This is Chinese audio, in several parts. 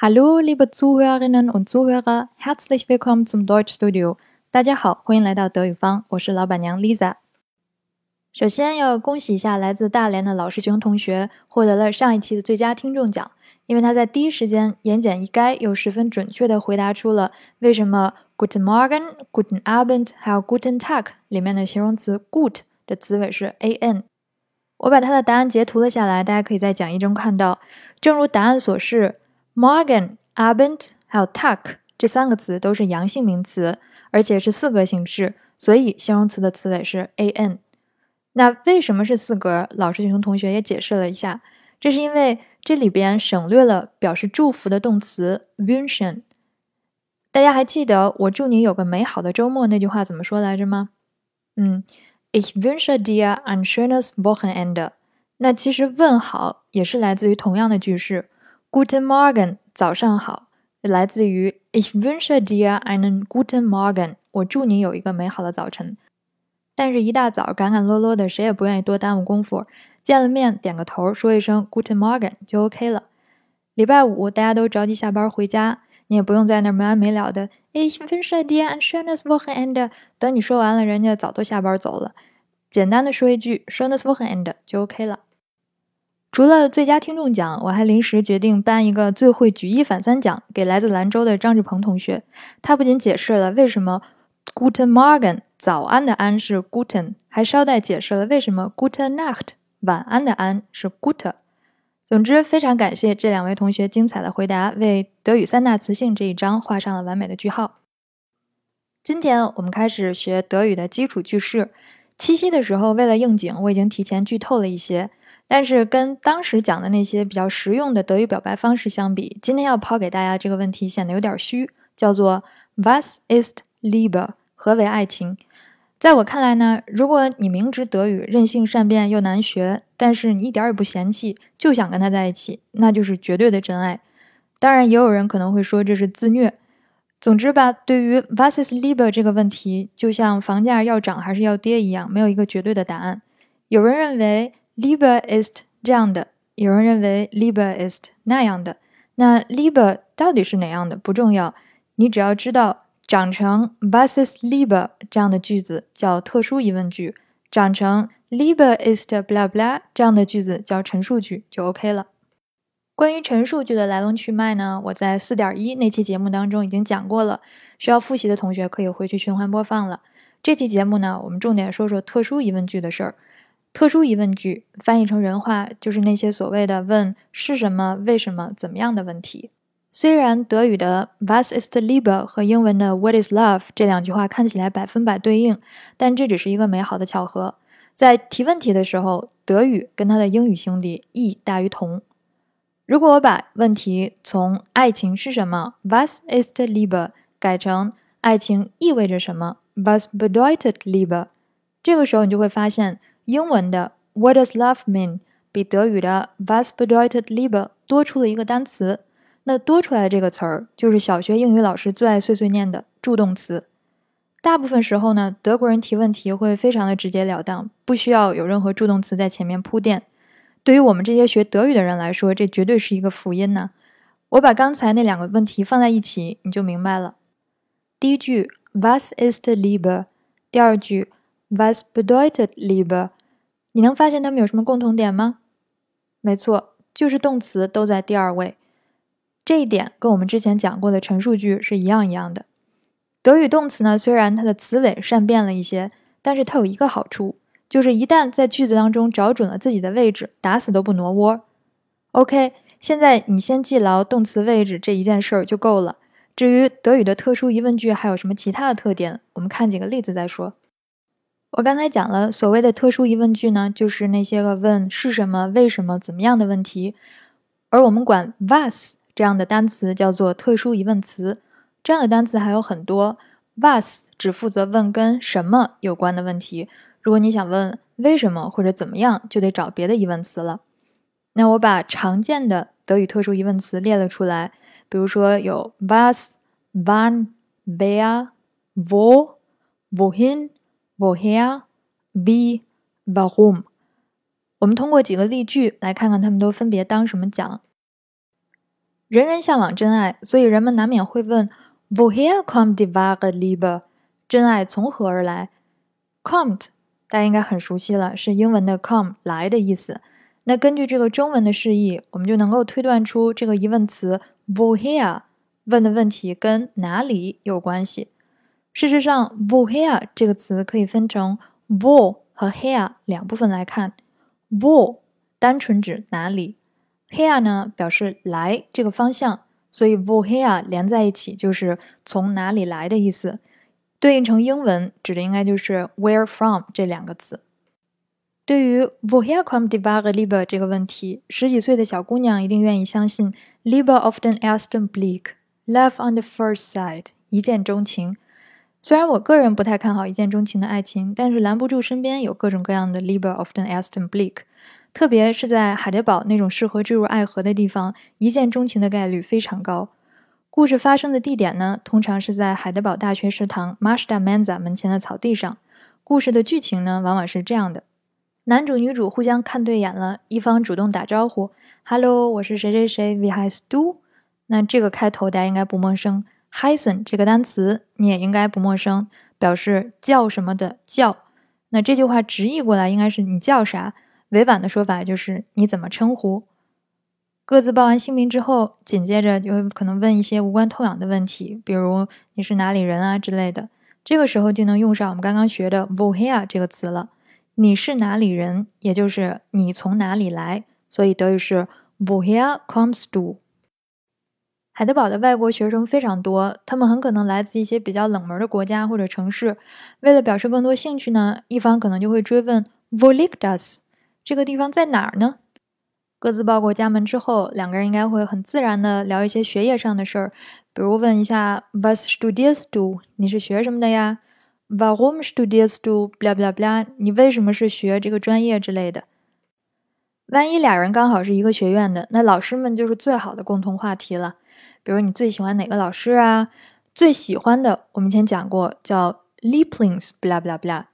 Hallo, liebe Zuhörerinnen und Zuhörer, herzlich willkommen zum Deutschstudio。大家好，欢迎来到德语方，我是老板娘 Lisa。首先要恭喜一下来自大连的老师熊同学，获得了上一期的最佳听众奖，因为他在第一时间言简意赅又十分准确地回答出了为什么 Guten Morgen、Guten Abend 还有 Guten Tag 里面的形容词 Good 的词尾是 an。我把他的答案截图了下来，大家可以在讲义中看到。正如答案所示。Morgan, Abend，还有 Tuck 这三个词都是阳性名词，而且是四格形式，所以形容词的词尾是 an。那为什么是四格？老师熊同学也解释了一下，这是因为这里边省略了表示祝福的动词 wünschen。大家还记得“我祝你有个美好的周末”那句话怎么说来着吗？嗯，Ich wünsche dir ein schönes Wochenende。那其实问好也是来自于同样的句式。Guten Morgen，早上好，来自于 Ich wünsche dir einen guten Morgen，我祝你有一个美好的早晨。但是，一大早赶赶落落的，谁也不愿意多耽误功夫。见了面，点个头，说一声 Guten Morgen 就 OK 了。礼拜五，大家都着急下班回家，你也不用在那儿没完没了的 Ich wünsche dir ein schönes Wochenende。等你说完了，人家早都下班走了。简单的说一句 Schönes Wochenende 就 OK 了。除了最佳听众奖，我还临时决定颁一个最会举一反三奖给来自兰州的张志鹏同学。他不仅解释了为什么 Guten Morgen 早安的安是 Guten，还捎带解释了为什么 Gute Nacht 晚安的安是 Gute。总之，非常感谢这两位同学精彩的回答，为德语三大词性这一章画上了完美的句号。今天我们开始学德语的基础句式。七夕的时候，为了应景，我已经提前剧透了一些。但是跟当时讲的那些比较实用的德语表白方式相比，今天要抛给大家这个问题显得有点虚，叫做 Was ist Liebe？何为爱情？在我看来呢，如果你明知德语任性善变又难学，但是你一点也不嫌弃，就想跟他在一起，那就是绝对的真爱。当然，也有人可能会说这是自虐。总之吧，对于 Was ist Liebe 这个问题，就像房价要涨还是要跌一样，没有一个绝对的答案。有人认为。Liber ist 这样的，有人认为 liber ist 那样的。那 liber 到底是哪样的不重要，你只要知道长成 Was ist liber 这样的句子叫特殊疑问句，长成 liber ist bla bla 这样的句子叫陈述句就 OK 了。关于陈述句的来龙去脉呢，我在四点一那期节目当中已经讲过了，需要复习的同学可以回去循环播放了。这期节目呢，我们重点说说特殊疑问句的事儿。特殊疑问句翻译成人话就是那些所谓的问是什么、为什么、怎么样的问题。虽然德语的 Was ist Liebe 和英文的 What is Love 这两句话看起来百分百对应，但这只是一个美好的巧合。在提问题的时候，德语跟它的英语兄弟异大于同。如果我把问题从爱情是什么 Was ist Liebe 改成爱情意味着什么 Was bedeutet Liebe，这个时候你就会发现。英文的 What does love mean 比德语的 Was bedeutet Liebe 多出了一个单词。那多出来的这个词儿，就是小学英语老师最爱碎碎念的助动词。大部分时候呢，德国人提问题会非常的直截了当，不需要有任何助动词在前面铺垫。对于我们这些学德语的人来说，这绝对是一个福音呢。我把刚才那两个问题放在一起，你就明白了。第一句 Was ist Liebe？第二句 Was bedeutet Liebe？你能发现它们有什么共同点吗？没错，就是动词都在第二位。这一点跟我们之前讲过的陈述句是一样一样的。德语动词呢，虽然它的词尾善变了一些，但是它有一个好处，就是一旦在句子当中找准了自己的位置，打死都不挪窝。OK，现在你先记牢动词位置这一件事儿就够了。至于德语的特殊疑问句还有什么其他的特点，我们看几个例子再说。我刚才讲了，所谓的特殊疑问句呢，就是那些个问是什么、为什么、怎么样的问题，而我们管 was 这样的单词叫做特殊疑问词。这样的单词还有很多，was 只负责问跟什么有关的问题。如果你想问为什么或者怎么样，就得找别的疑问词了。那我把常见的德语特殊疑问词列了出来，比如说有 was、wann、wer、wo、wohin。Woher, wie, warum？我们通过几个例句来看看它们都分别当什么讲。人人向往真爱，所以人们难免会问：Woher kommt die wahre Liebe？真爱从何而来？Kommt，大家应该很熟悉了，是英文的 come 来的意思。那根据这个中文的释义，我们就能够推断出这个疑问词 Woher 问的问题跟哪里有关系。事实上，vo here 这个词可以分成 vo 和 Here 两部分来看。vo 单纯指哪里，Here 呢表示来这个方向，所以 vo here 连在一起就是从哪里来的意思。对应成英文指的应该就是 Where from 这两个词。对于 vo here kommt die wahre Liebe 这个问题，十几岁的小姑娘一定愿意相信 Liebe auf den ersten Blick，Love on the first sight，一见钟情。虽然我个人不太看好一见钟情的爱情，但是拦不住身边有各种各样的 Liebe auf den ersten Blick，特别是在海德堡那种适合坠入爱河的地方，一见钟情的概率非常高。故事发生的地点呢，通常是在海德堡大学食堂 m a s h d a Manza 门前的草地上。故事的剧情呢，往往是这样的：男主女主互相看对眼了，一方主动打招呼：“Hello，我是谁谁谁，We heißt du？” 那这个开头大家应该不陌生。Hyson 这个单词你也应该不陌生，表示叫什么的叫。那这句话直译过来应该是你叫啥？委婉的说法就是你怎么称呼？各自报完姓名之后，紧接着就可能问一些无关痛痒的问题，比如你是哪里人啊之类的。这个时候就能用上我们刚刚学的 woher 这个词了。你是哪里人，也就是你从哪里来，所以德语是 woher kommst du？海德堡的外国学生非常多，他们很可能来自一些比较冷门的国家或者城市。为了表示更多兴趣呢，一方可能就会追问 v o l i g d a s 这个地方在哪儿呢？各自报过家门之后，两个人应该会很自然的聊一些学业上的事儿，比如问一下 Was studierst du？你是学什么的呀？Warum studierst du？bla bla bla，你为什么是学这个专业之类的？万一俩人刚好是一个学院的，那老师们就是最好的共同话题了。比如你最喜欢哪个老师啊？最喜欢的，我们以前讲过，叫 Lieblings，bla bla bla。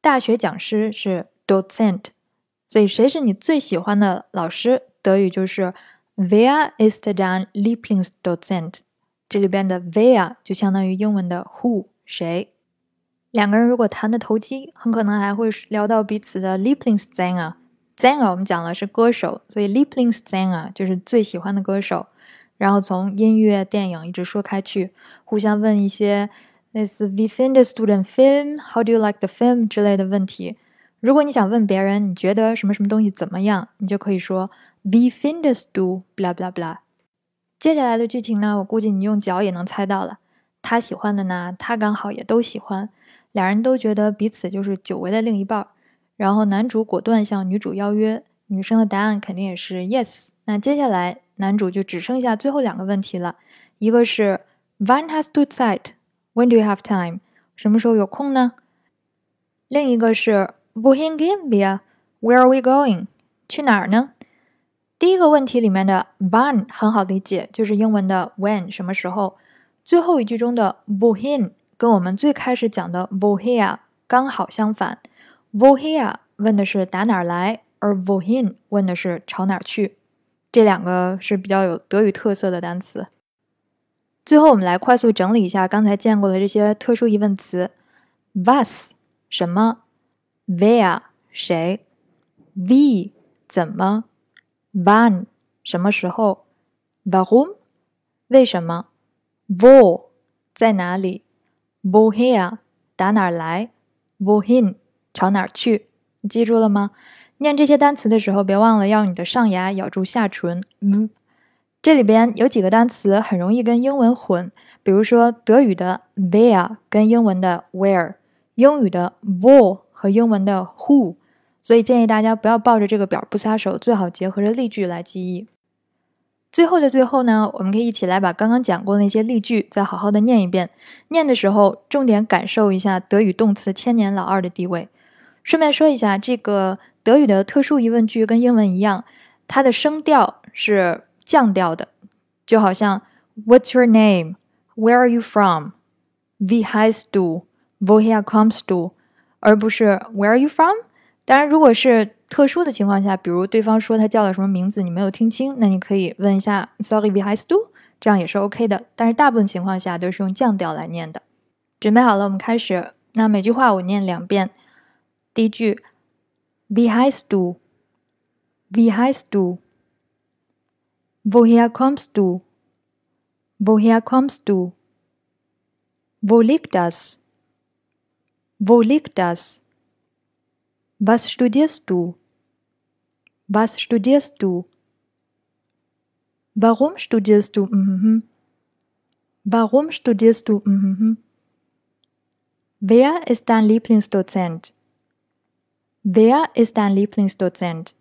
大学讲师是 Dozent，所以谁是你最喜欢的老师？德语就是 Wer ist dein Lieblingsdozent？这里边的 Wer 就相当于英文的 Who，谁？两个人如果谈的投机，很可能还会聊到彼此的 Lieblingssänger。Sänger 我们讲了是歌手，所以 Lieblingssänger 就是最喜欢的歌手。然后从音乐、电影一直说开去，互相问一些类似 “We find a student Film”“How do you like the film” 之类的问题。如果你想问别人你觉得什么什么东西怎么样，你就可以说 “Wie findest du”“blah blah blah”。接下来的剧情呢，我估计你用脚也能猜到了。他喜欢的呢，他刚好也都喜欢，俩人都觉得彼此就是久违的另一半。然后男主果断向女主邀约，女生的答案肯定也是 “Yes”。那接下来。男主就只剩下最后两个问题了，一个是 When has to sight？When do you have time？什么时候有空呢？另一个是 Wohin gehen wir？Where are we going？去哪儿呢？第一个问题里面的 When 很好理解，就是英文的 When 什么时候。最后一句中的 Wohin 跟我们最开始讲的 Woher 刚好相反。Woher 问的是打哪儿来，而 Wohin 问的是朝哪儿去。这两个是比较有德语特色的单词。最后，我们来快速整理一下刚才见过的这些特殊疑问词。：was 什么，where 谁，wie 怎么，wann 什么时候，warum 为什么，wo 在哪里，woher 打哪儿来，wohin 朝哪儿去。你记住了吗？念这些单词的时候，别忘了要你的上牙咬住下唇。嗯，这里边有几个单词很容易跟英文混，比如说德语的 there 跟英文的 where，英语的 wo 和英文的 who，所以建议大家不要抱着这个表不撒手，最好结合着例句来记忆。最后的最后呢，我们可以一起来把刚刚讲过的那些例句再好好的念一遍。念的时候，重点感受一下德语动词千年老二的地位。顺便说一下这个。德语的特殊疑问句跟英文一样，它的声调是降调的，就好像 What's your name? Where are you from? Wie heißt du? Woher kommst du? 而不是 Where are you from? 当然，如果是特殊的情况下，比如对方说他叫了什么名字，你没有听清，那你可以问一下 “Sorry，we have to”，这样也是 OK 的。但是大部分情况下都是用降调来念的。准备好了，我们开始。那每句话我念两遍。第一句：“Wie heißt du？Wie heißt du？Woher kommst du？Woher kommst du？Wo liegt das？Wo liegt das？” Was studierst du? Was studierst du? Warum studierst du? Mhm. Warum studierst du? Mhm. Wer ist dein Lieblingsdozent? Wer ist dein Lieblingsdozent?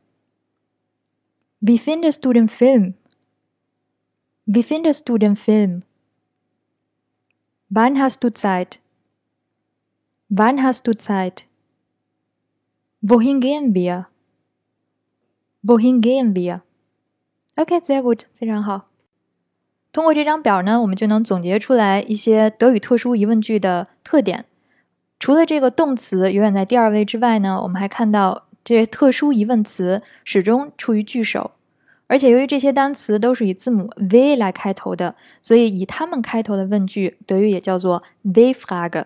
Wie findest du den Film? Wie findest du den Film? Wann hast du Zeit? Wann hast du Zeit? Wohin gehen wir? Wohin gehen wir? OK, sehr gut，非常好。通过这张表呢，我们就能总结出来一些德语特殊疑问句的特点。 除了这个动词永远在第二位之外呢，我们还看到这些特殊疑问词始终处于句首。而且由于这些单词都是以字母 V 来开头的，所以以它们开头的问句，德语也叫做 V-Frage。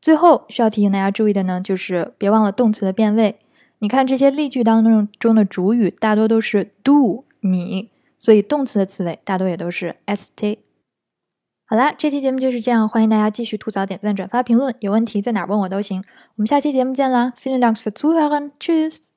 最后需要提醒大家注意的呢，就是别忘了动词的变位。你看这些例句当中中的主语大多都是 do 你，所以动词的词尾大多也都是 st。好啦，这期节目就是这样，欢迎大家继续吐槽、点赞、转发、评论，有问题在哪儿问我都行。我们下期节目见啦！Vielen Dank fürs Zuhören，Tschüss。